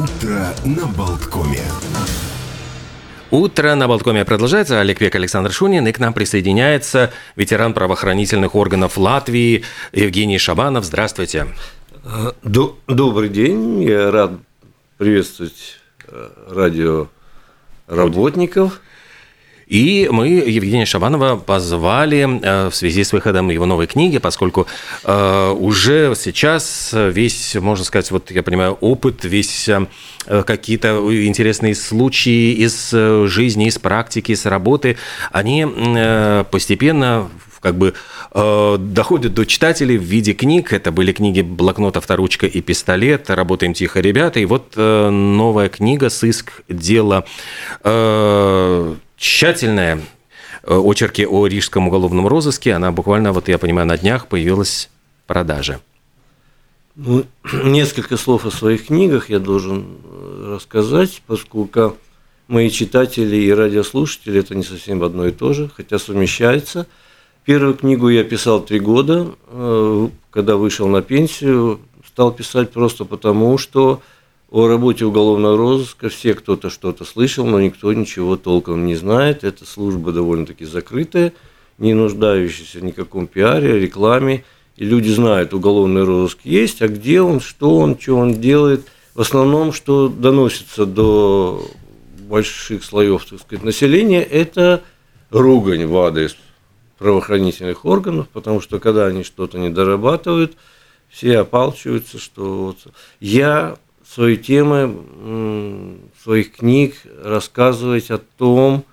Утро на Болткоме. Утро на Болткоме продолжается. Олег Век, Александр Шунин. И к нам присоединяется ветеран правоохранительных органов Латвии Евгений Шабанов. Здравствуйте. Добрый день. Я рад приветствовать э, радиоработников. И мы Евгения Шабанова позвали э, в связи с выходом его новой книги, поскольку э, уже сейчас весь, можно сказать, вот я понимаю, опыт, весь э, какие-то интересные случаи из жизни, из практики, из работы, они постепенно как бы э, доходят до читателей в виде книг. Это были книги «Блокнот, авторучка и пистолет», «Работаем тихо, ребята». И вот э, новая книга «Сыск. Дело э, тщательная э, очерки о рижском уголовном розыске, она буквально, вот я понимаю, на днях появилась в продаже. Ну, несколько слов о своих книгах я должен э, рассказать, поскольку мои читатели и радиослушатели это не совсем одно и то же, хотя совмещается. Первую книгу я писал три года, э, когда вышел на пенсию, стал писать просто потому, что о работе уголовного розыска все кто-то что-то слышал, но никто ничего толком не знает. Эта служба довольно-таки закрытая, не нуждающаяся в никаком пиаре, рекламе. И люди знают, уголовный розыск есть, а где он, что он, что он делает. В основном, что доносится до больших слоев так сказать, населения, это ругань в адрес правоохранительных органов, потому что когда они что-то не дорабатывают, все опалчиваются, что вот я свои темы своих книг рассказывать о том,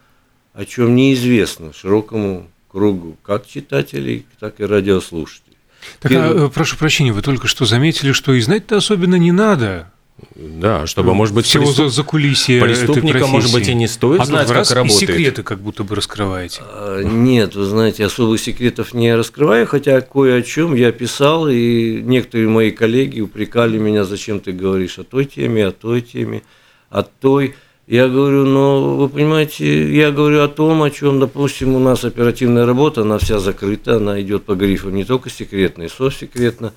о чем неизвестно широкому кругу как читателей, так и радиослушателей. Так, а, прошу прощения, вы только что заметили, что и знать-то особенно не надо. Да, чтобы, может быть, всего преступ... за кулисье преступника, может быть, и не стоит а знать, как работает. И секреты как будто бы раскрываете. А, нет, вы знаете, особых секретов не раскрываю, хотя кое о чем я писал, и некоторые мои коллеги упрекали меня, зачем ты говоришь о той теме, о той теме, о той. Я говорю, ну, вы понимаете, я говорю о том, о чем, допустим, у нас оперативная работа, она вся закрыта, она идет по грифам не только секретно, и совсекретно.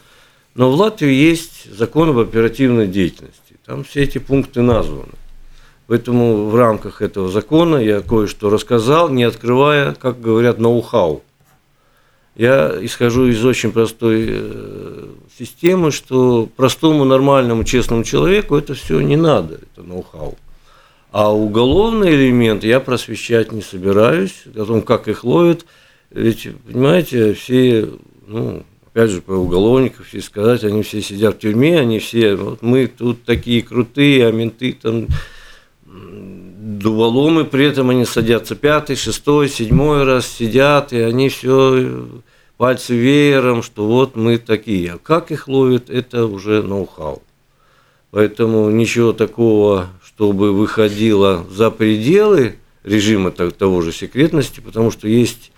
Но в Латвии есть закон об оперативной деятельности. Там все эти пункты названы. Поэтому в рамках этого закона я кое-что рассказал, не открывая, как говорят, ноу-хау. Я исхожу из очень простой э, системы, что простому, нормальному, честному человеку это все не надо, это ноу-хау. А уголовный элемент я просвещать не собираюсь, о том, как их ловят. Ведь, понимаете, все, ну, опять же, про уголовников все сказать, они все сидят в тюрьме, они все, вот мы тут такие крутые, а менты там дуволомы, при этом они садятся пятый, шестой, седьмой раз сидят, и они все пальцы веером, что вот мы такие. А как их ловят, это уже ноу-хау. Поэтому ничего такого, чтобы выходило за пределы режима того же секретности, потому что есть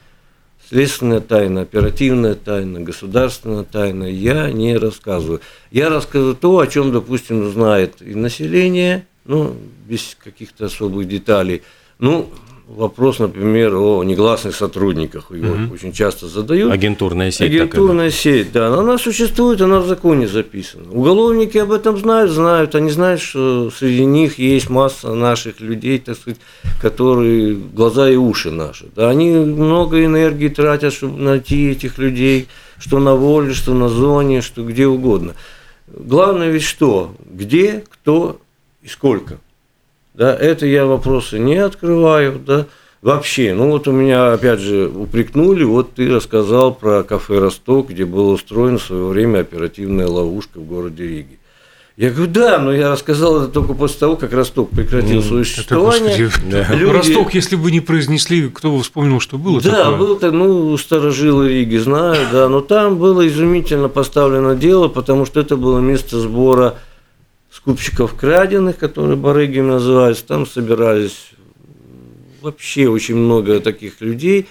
следственная тайна, оперативная тайна, государственная тайна, я не рассказываю. Я рассказываю то, о чем, допустим, знает и население, ну, без каких-то особых деталей. Ну, вопрос, например, о негласных сотрудниках. Его угу. очень часто задают. Агентурная сеть. Агентурная сеть, да. Она существует, она в законе записана. Уголовники об этом знают, знают. Они знают, что среди них есть масса наших людей, так сказать, которые глаза и уши наши. Да, они много энергии тратят, чтобы найти этих людей, что на воле, что на зоне, что где угодно. Главное ведь что? Где, кто и сколько – да, это я вопросы не открываю, да, вообще. Ну вот у меня, опять же, упрекнули, вот ты рассказал про кафе «Росток», где была устроена в свое время оперативная ловушка в городе Риге. Я говорю, да, но я рассказал это только после того, как Росток прекратил mm, свое существование. Это, да. Люди... Росток, если бы не произнесли, кто бы вспомнил, что было Да, такое? был так, ну, старожилы Риги знаю, да, но там было изумительно поставлено дело, потому что это было место сбора скупщиков краденых, которые барыгами называются, там собирались вообще очень много таких людей,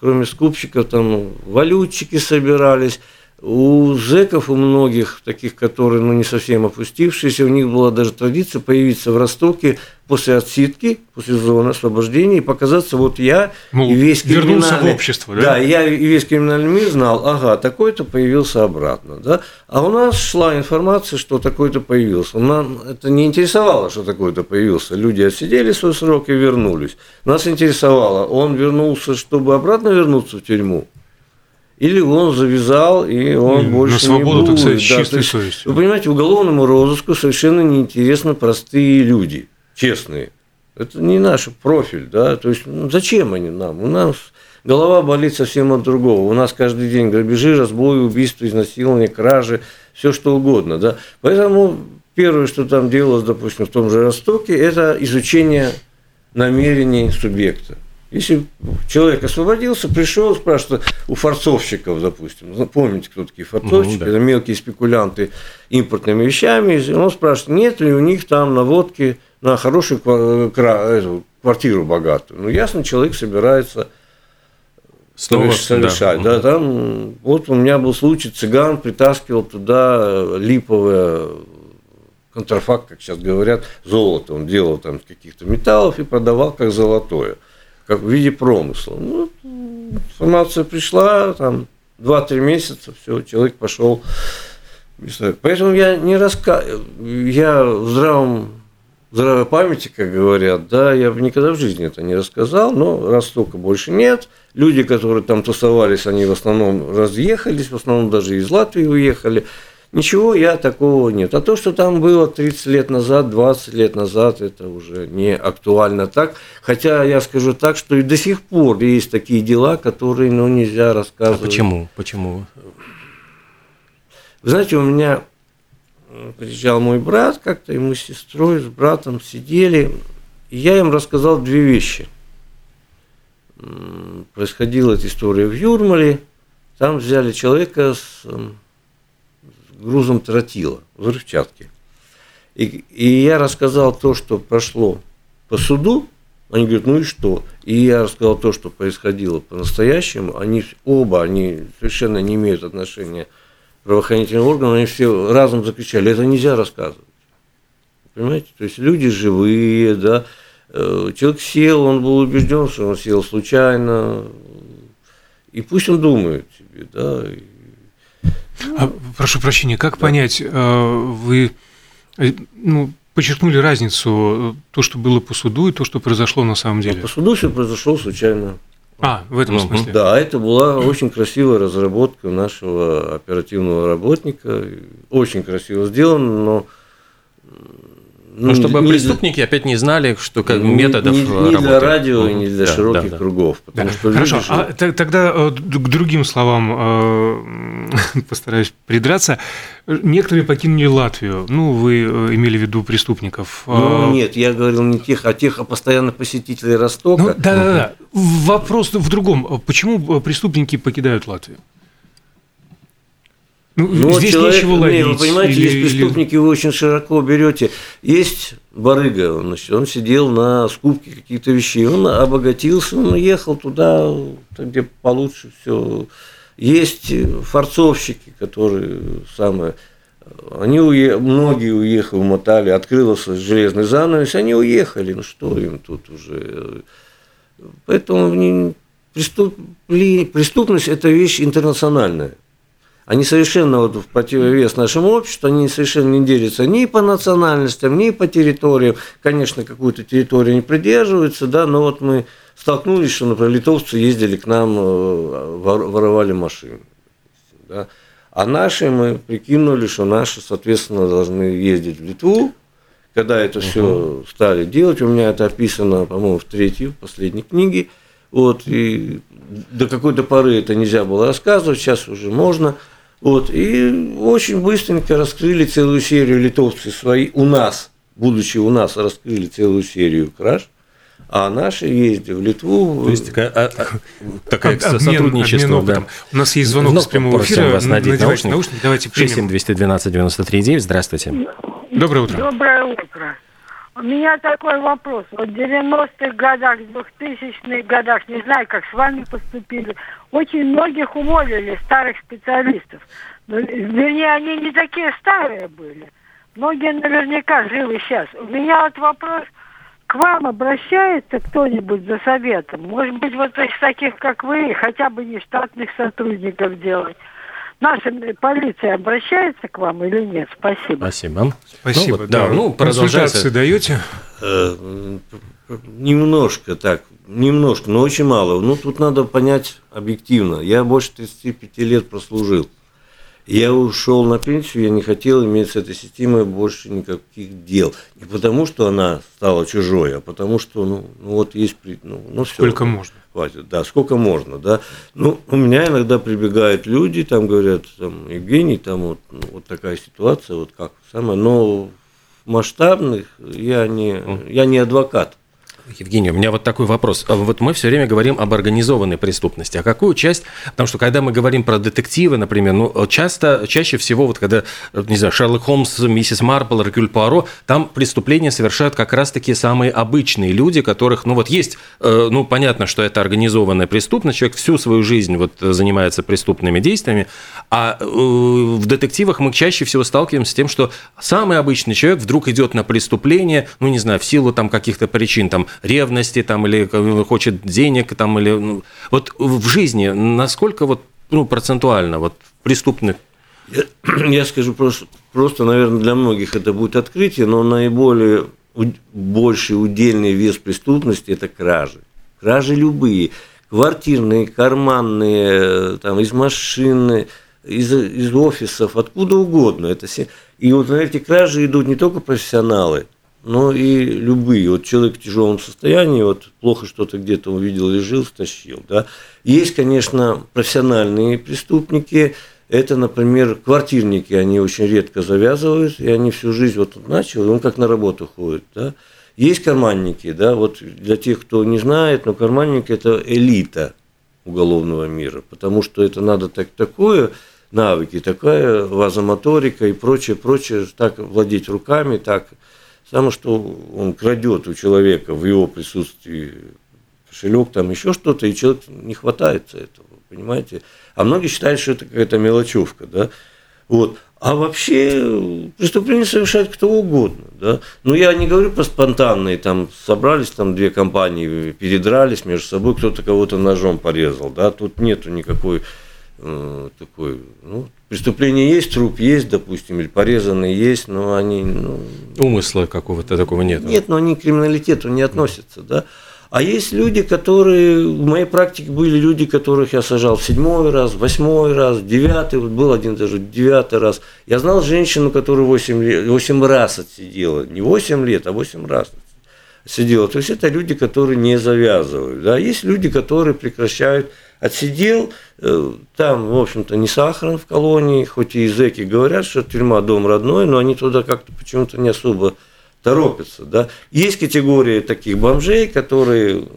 кроме скупщиков, там валютчики собирались. У зэков, у многих, таких, которые ну, не совсем опустившиеся, у них была даже традиция появиться в Ростоке после отсидки, после зоны освобождения и показаться, вот я Мол, и весь вернулся в общество, да? Да, я и весь криминальный мир знал, ага, такой-то появился обратно, да. А у нас шла информация, что такой-то появился. Нам это не интересовало, что такой-то появился. Люди отсидели свой срок и вернулись. Нас интересовало, он вернулся, чтобы обратно вернуться в тюрьму, или он завязал, и он И больше на свободу, не так будет. сказать, Да, чистой то есть, совестью. Вы понимаете, уголовному розыску совершенно неинтересны простые люди, честные. Это не наш профиль, да, то есть ну, зачем они нам? У нас голова болит совсем от другого. У нас каждый день грабежи, разбои, убийства, изнасилования, кражи, все что угодно, да. Поэтому первое, что там делалось, допустим, в том же Ростоке, это изучение намерений субъекта. Если человек освободился, пришел, спрашивает у форцовщиков, допустим, ну, помните, кто такие форцовщики, Мгм, да. это мелкие спекулянты импортными вещами, и он спрашивает, нет ли у них там наводки на хорошую ква- кра- эту, квартиру богатую. Ну, ясно, человек собирается Снова соверш- совершать. Да. там, вот у меня был случай, цыган притаскивал туда липовое контрафакт, как сейчас говорят, золото. Он делал там каких-то металлов и продавал как золотое, как в виде промысла. Ну, информация пришла, там 2-3 месяца, все, человек пошел. Поэтому я не рассказываю, я в здравом здравой памяти, как говорят, да, я бы никогда в жизни это не рассказал, но Ростока больше нет. Люди, которые там тусовались, они в основном разъехались, в основном даже из Латвии уехали. Ничего я такого нет. А то, что там было 30 лет назад, 20 лет назад, это уже не актуально так. Хотя я скажу так, что и до сих пор есть такие дела, которые ну, нельзя А рассказывать. почему? Почему? Вы знаете, у меня приезжал мой брат как-то, и мы с сестрой, с братом сидели, и я им рассказал две вещи. Происходила эта история в Юрмале, там взяли человека с грузом тротила, взрывчатки. И, и я рассказал то, что прошло по суду, они говорят, ну и что? И я рассказал то, что происходило по-настоящему. Они оба, они совершенно не имеют отношения правоохранительным органам, они все разом закричали, это нельзя рассказывать. Понимаете? То есть люди живые, да. Э, Человек сел, он был убежден, что он сел случайно. И пусть он думает себе, да. и- А, прошу прощения, как понять, э, вы э, ну, подчеркнули разницу, э, то, что было по суду, и то, что произошло на самом деле? По суду все произошло случайно. А, в этом смысле. Да, это была очень красивая разработка нашего оперативного работника. Очень красиво сделано, но... Ну, чтобы не- преступники опять не знали, что как не- методов не, э, не для работы. радио и Мгм. не для Да, широких да, да. кругов. Да. Потому что Хорошо, люди же- а т- тогда э, к другим словам э, постараюсь придраться. Некоторые покинули Латвию. Ну, вы имели в виду преступников. Ну, Э, нет, я говорил не тех, а тех, а постоянно посетителей Ростока. Ну, да, да, да. Вопрос в другом. Почему преступники покидают Латвию? Ну, Ну, вот здесь человек- нечего не, ловить. вы понимаете, или- есть или- преступники, вы очень широко берете. Есть барыга, он, значит, он сидел на скупке каких-то вещей, он обогатился, он ехал туда, где получше все. Есть форцовщики, которые самое, они уе... многие уехали, умотали, открылся железный занавес, они уехали, ну что им тут уже. Поэтому не- преступ... преступность – это вещь интернациональная. Они совершенно вот в противовес нашему обществу, они совершенно не делятся ни по национальностям, ни по территориям. Конечно, какую-то территорию не придерживаются, да, но вот мы столкнулись, что, например, литовцы ездили к нам, э, вор- воровали машины. Да. А наши мы прикинули, что наши, соответственно, должны ездить в Литву. Когда это все стали делать, у меня это описано, по-моему, в третьей, в последней книге. Вот, и до какой-то поры это нельзя было рассказывать, сейчас уже можно. Вот, и очень быстренько раскрыли целую серию литовцы свои, у нас, будучи у нас, раскрыли целую серию краж, а наши ездили в Литву. То есть такая, а, а, такая Об- обмен- сотрудничество, обмен да. У нас есть звонок Вновь с прямого просим эфира. вас надеть наушник. наушники. Давайте 67 примем. 212 93 9. Здравствуйте. Доброе утро. Доброе утро. У меня такой вопрос. Вот в 90-х годах, 2000-х годах, не знаю, как с вами поступили, очень многих уволили, старых специалистов. Ну, вернее, они не такие старые были. Многие наверняка живы сейчас. У меня вот вопрос, к вам обращается кто-нибудь за советом? Может быть, вот из таких, как вы, хотя бы не штатных сотрудников делать. Наша полиция обращается к вам или нет? Спасибо. Спасибо. Спасибо. Ну, вот, да, ну, Консультации продолжается. даете? Э, Немножко так, немножко, но очень мало. Ну, тут надо понять объективно. Я больше 35 лет прослужил. Я ушел на пенсию, я не хотел иметь с этой системой больше никаких дел. Не потому, что она стала чужой, а потому, что, ну, ну вот есть, ну, ну все. Сколько можно. Хватит, да, сколько можно, да. Ну, у меня иногда прибегают люди, там говорят, там, Евгений, там вот, ну, вот такая ситуация, вот как самое, но в масштабных я не, я не адвокат. Евгений, у меня вот такой вопрос. А Вот мы все время говорим об организованной преступности. А какую часть? Потому что когда мы говорим про детективы, например, ну, часто, чаще всего, вот когда, не знаю, Шерлок Холмс, миссис Марпл, Рекюль Пуаро, там преступления совершают как раз-таки самые обычные люди, которых, ну, вот есть, э, ну, понятно, что это организованная преступность, человек всю свою жизнь вот занимается преступными действиями, а э, в детективах мы чаще всего сталкиваемся с тем, что самый обычный человек вдруг идет на преступление, ну, не знаю, в силу там каких-то причин, там, ревности, там, или хочет денег, там, или... ну, вот в жизни насколько вот, ну, процентуально вот преступных Я, я скажу просто, просто, наверное, для многих это будет открытие, но наиболее больший удельный вес преступности – это кражи. Кражи любые. Квартирные, карманные, э, там, из машины, из, из офисов, откуда угодно. Это все. И вот на эти кражи идут не только профессионалы, но и любые. Вот человек в тяжелом состоянии, вот плохо что-то где-то увидел, лежил, стащил. Да? Есть, конечно, профессиональные преступники, это, например, квартирники, они очень редко завязывают, и они всю жизнь вот он начал, и он как на работу ходит, да. Есть карманники, да, вот для тех, кто не знает, но карманники – это элита уголовного мира, потому что это надо так, такое навыки, такая вазомоторика и прочее, прочее, так владеть руками, так, само, что он крадет у человека в его присутствии кошелек, там еще что-то, и человек не хватается этого, понимаете? А многие считают, что это какая-то мелочевка, да? Вот. А вообще преступление совершает кто угодно, да? Ну, я не говорю про спонтанные, там, собрались там две компании, передрались между собой, кто-то кого-то ножом порезал, да? Тут нету никакой э, такой, ну, преступление есть, труп есть, допустим, или порезанный есть, но они, ну, умысла какого-то такого нет. нет, но они к криминалитету не относятся, да. А есть люди, которые, в моей практике были люди, которых я сажал в седьмой раз, в восьмой раз, в девятый, вот был один даже девятый раз. Я знал женщину, которая 8, лет, 8 раз отсидела, не 8 лет, а 8 раз сидела. То есть это люди, которые не завязывают. Да? Есть люди, которые прекращают. Отсидел, э, там, в общем-то, не сахаром в колонии, хоть и зэки говорят, что тюрьма дом родной, но они туда как-то почему-то не особо торопятся. Да? Есть категория таких бомжей, которые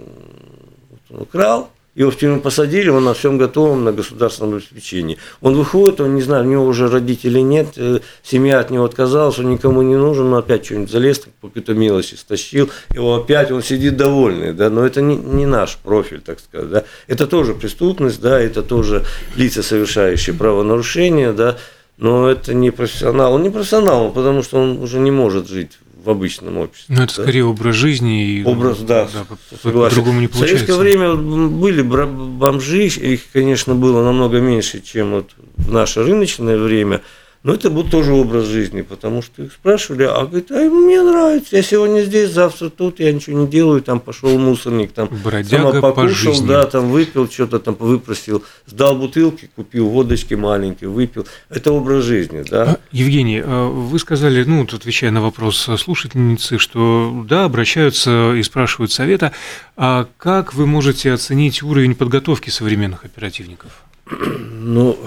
украл, его в тюрьму посадили, он на всем готовом, на государственном обеспечении. Он выходит, он не знаю, у него уже родителей нет, э, семья от него отказалась, он никому не нужен, но опять что-нибудь залез, по какой-то мелочи стащил, его опять, он сидит довольный, да, но это не, не наш профиль, так сказать, да. Это тоже преступность, да, это тоже лица, совершающие правонарушения, да, но это не профессионал. Он не профессионал, потому что он уже не может жить в обычном обществе. Ну, это да. скорее образ жизни. И, Образ, да, по- согласен. по-другому не В советское получается. время были бомжи, их, конечно, было намного меньше, чем вот в наше рыночное время, но это был тоже образ жизни, потому что их спрашивали, а говорит, а мне нравится, я сегодня здесь, завтра тут, я ничего не делаю, там пошел мусорник, там Бродяга сама по покушал, жизни. да, там выпил, что-то там выпросил, сдал бутылки, купил водочки маленькие, выпил. Это образ жизни, да. А, Евгений, а вы сказали, ну, вот отвечая на вопрос слушательницы, что да, обращаются и спрашивают совета. А как вы можете оценить уровень подготовки современных оперативников? Ну,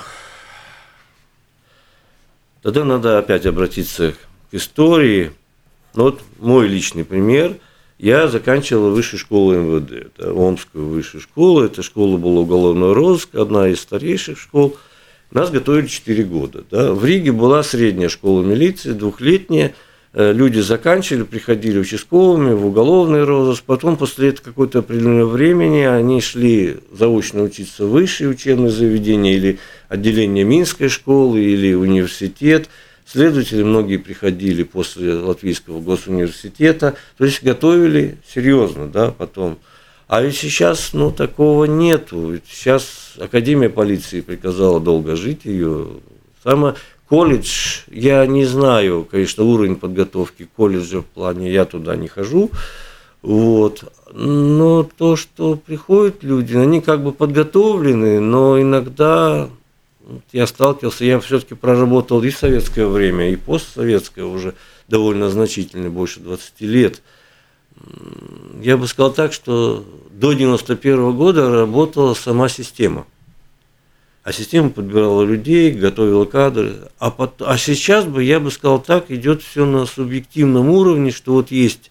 тогда надо опять обратиться к истории. Ну, вот мой личный пример. Я заканчивал высшую школу МВД, да, Омскую высшую школу. Эта школа была уголовного розыска, одна из старейших школ. Нас готовили 4 года. Да. В Риге была средняя школа милиции, двухлетняя. Э, Люди заканчивали, приходили участковыми в уголовный розыск. Потом, после какое-то определенного времени, они шли заочно учиться в высшие учебные заведения или отделение Минской школы или университет. Следователи многие приходили после Латвийского госуниверситета, то есть готовили серьезно, да, потом. А ведь сейчас, ну, такого нету. Ведь сейчас Академия полиции приказала долго жить ее. Самое колледж, я не знаю, конечно, уровень подготовки колледжа в плане, я туда не хожу, вот. Но то, что приходят люди, они как бы подготовлены, но иногда я сталкивался, я все-таки проработал и советское время, и постсоветское уже довольно значительно, больше 20 лет. Я бы сказал так, что до 91 года работала сама система. А система подбирала людей, готовила кадры. А, под, а сейчас бы, я бы сказал так, идет все на субъективном уровне, что вот есть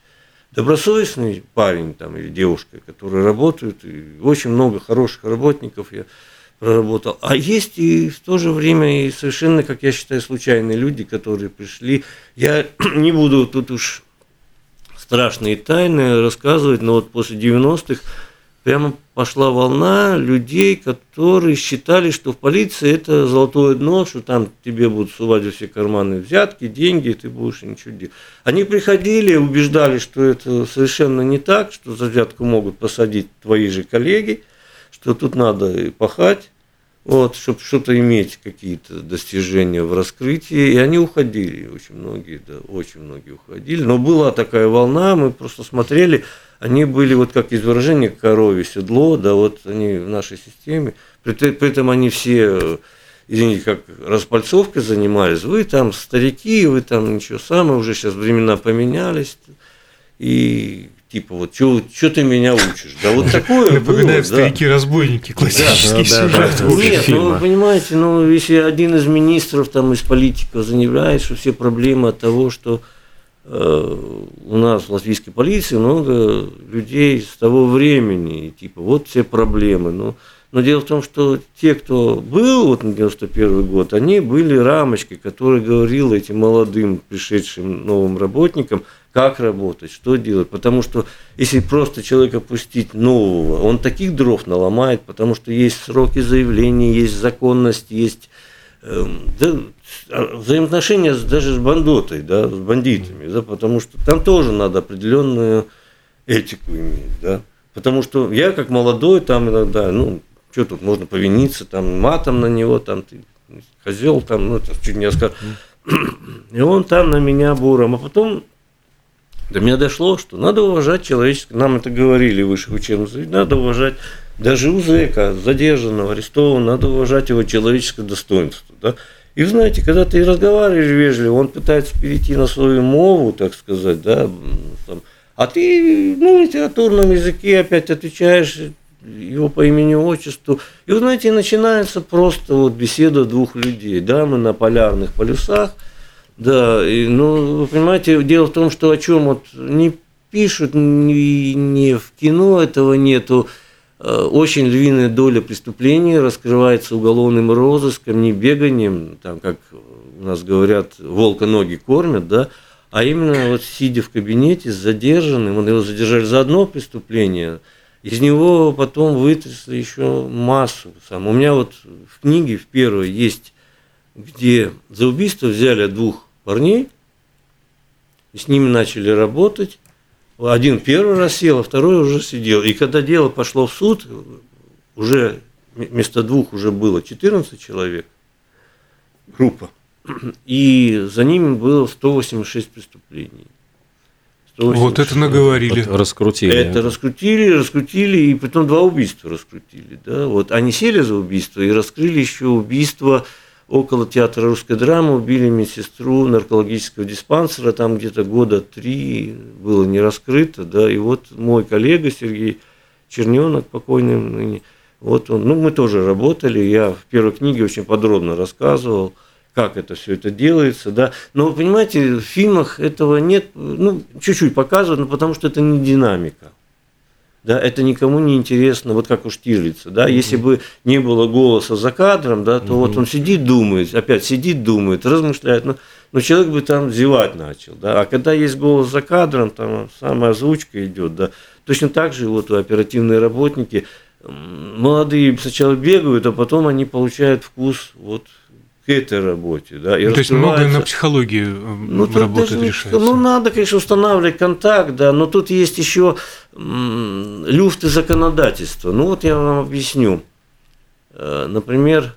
добросовестный парень там, или девушка, которые работают, и очень много хороших работников. Я проработал. А есть и в то же время и совершенно, как я считаю, случайные люди, которые пришли. Я не буду тут уж страшные тайны рассказывать, но вот после 90-х прямо пошла волна людей, которые считали, что в полиции это золотое дно, что там тебе будут сувать во все карманы взятки, деньги, и ты будешь ничего делать. Они приходили, убеждали, что это совершенно не так, что за взятку могут посадить твои же коллеги – что тут надо пахать, вот, чтобы что-то иметь, какие-то достижения в раскрытии. И они уходили, очень многие, да, очень многие уходили. Но была такая волна, мы просто смотрели, они были вот как из выражения корове седло, да, вот они в нашей системе. При, при этом они все, извините, как распальцовкой занимались. Вы там старики, вы там ничего самое, уже сейчас времена поменялись. И типа вот, что ты меня учишь? Да вот такое Напоминает старики-разбойники, классический да, сюжет. Да, да. Нет, ну вы понимаете, ну если один из министров там из политиков заявляет, что все проблемы от того, что э, у нас в латвийской полиции много людей с того времени, и, типа вот все проблемы, ну но дело в том, что те, кто был вот на 91 год, они были рамочкой, которая говорила этим молодым пришедшим новым работникам, как работать, что делать. Потому что если просто человека пустить нового, он таких дров наломает, потому что есть сроки заявления, есть законность, есть э, да, взаимоотношения даже с бандотой, да, с бандитами, да, потому что там тоже надо определенную этику иметь, да. Потому что я как молодой там иногда, ну, что тут можно повиниться, там, матом на него, там, ты козел, там, ну, это чуть не скажу. И он там на меня буром. А потом до меня дошло, что надо уважать человеческое, нам это говорили в высших учебных надо уважать даже у зэка, задержанного, арестованного, надо уважать его человеческое достоинство. Да? И знаете, когда ты разговариваешь вежливо, он пытается перейти на свою мову, так сказать, да, там, а ты ну, на литературном языке опять отвечаешь его по имени отчеству. И вы знаете, начинается просто вот беседа двух людей. Да, мы на полярных полюсах. Да, и, ну, вы понимаете, дело в том, что о чем вот не пишут, ни, ни в кино этого нету. Э, очень львиная доля преступлений раскрывается уголовным розыском, не беганием, там, как у нас говорят, волка ноги кормят, да, а именно вот сидя в кабинете с задержанным, он его задержали за одно преступление – из него потом вытрясли еще массу. Сам. У меня вот в книге в первой есть, где за убийство взяли двух парней, и с ними начали работать. Один первый раз сел, а второй уже сидел. И когда дело пошло в суд, уже вместо двух уже было 14 человек, группа. И за ними было 186 преступлений. Вот это наговорили. Вот раскрутили. Это раскрутили, раскрутили, и потом два убийства раскрутили. Да? Вот они сели за убийство и раскрыли еще убийство около театра русской драмы, убили медсестру наркологического диспансера, там где-то года три было не раскрыто, да, и вот мой коллега Сергей Черненок, покойный ныне, вот он, ну, мы тоже работали, я в первой книге очень подробно рассказывал, как это все это делается, да. Но вы понимаете, в фильмах этого нет, ну, чуть-чуть показывают, но потому что это не динамика. Да, это никому не интересно, вот как у Штирлица, да, если бы не было голоса за кадром, да, то вот он сидит, думает, опять сидит, думает, размышляет, но, но человек бы там зевать начал, да, а когда есть голос за кадром, там самая озвучка идет, да, точно так же вот оперативные работники, молодые сначала бегают, а потом они получают вкус вот этой работе. Да, и ну, то есть многое на психологии э, ну, работает, решается. Ну, надо, конечно, устанавливать контакт, да, но тут есть еще люфты законодательства. Ну, вот я вам объясню. Э, например,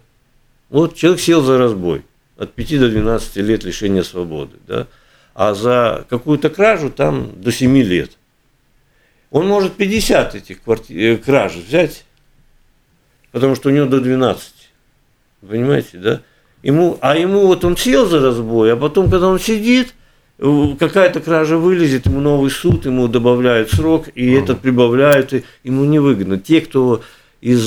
вот человек сел за разбой от 5 до 12 лет лишения свободы, да, а за какую-то кражу там до 7 лет. Он может 50 этих квартир, э, краж взять, потому что у него до 12. Понимаете, да? Ему, а ему вот он сел за разбой, а потом, когда он сидит, какая-то кража вылезет, ему новый суд, ему добавляют срок, и uh-huh. этот прибавляют, и ему невыгодно. Те, кто из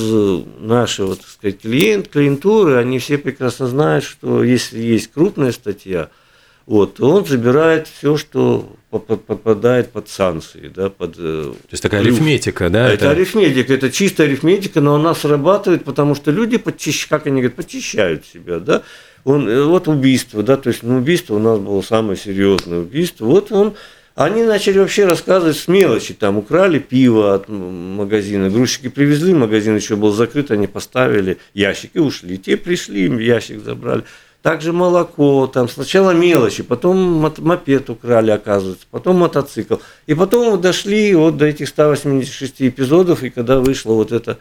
нашего, так сказать, клиент, клиентуры, они все прекрасно знают, что если есть крупная статья – вот, он забирает все, что попадает под санкции, да, под. Э, То есть такая арифметика, да? Это, это арифметика, это чистая арифметика, но она срабатывает, потому что люди подчищ, как они говорят, подчищают себя, да. Он, э, вот убийство, да, то есть ну, убийство у нас было самое серьезное убийство. Вот он, они начали вообще рассказывать с мелочи, там украли пиво от магазина, грузчики привезли, магазин еще был закрыт, они поставили ящик и ушли. Те пришли, ящик забрали. Также молоко, там сначала мелочи, потом мопед украли, оказывается, потом мотоцикл. И потом дошли вот до этих 186 эпизодов, и когда вышло вот это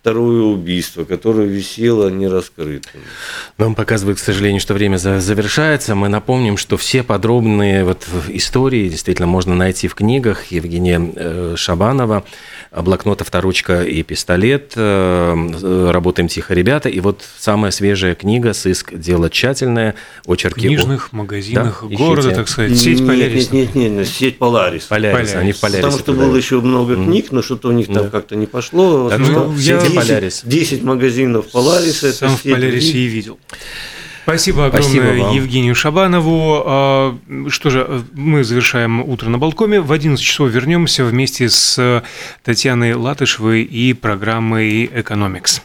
второе убийство, которое висело нераскрытым. Нам показывают, к сожалению, что время завершается. Мы напомним, что все подробные вот истории действительно можно найти в книгах Евгения э, Шабанова «Блокнот, авторучка и пистолет», э, «Работаем тихо, ребята». И вот самая свежая книга «Сыск. Дело тщательное», очерки... В книжных магазинах да? города, так сказать, сеть Полярис. Нет, нет, нет, сеть Полярис. Полярис, Полярис. они в Полярис. Потому что было еще много книг, но что-то у них там как-то не пошло. Так, ну, я 10, Полярис. 10 магазинов Полариса. Сам в Полярисе и видел. Спасибо огромное Спасибо Евгению Шабанову. А, что же, мы завершаем утро на Балкоме. В 11 часов вернемся вместе с Татьяной Латышевой и программой «Экономикс».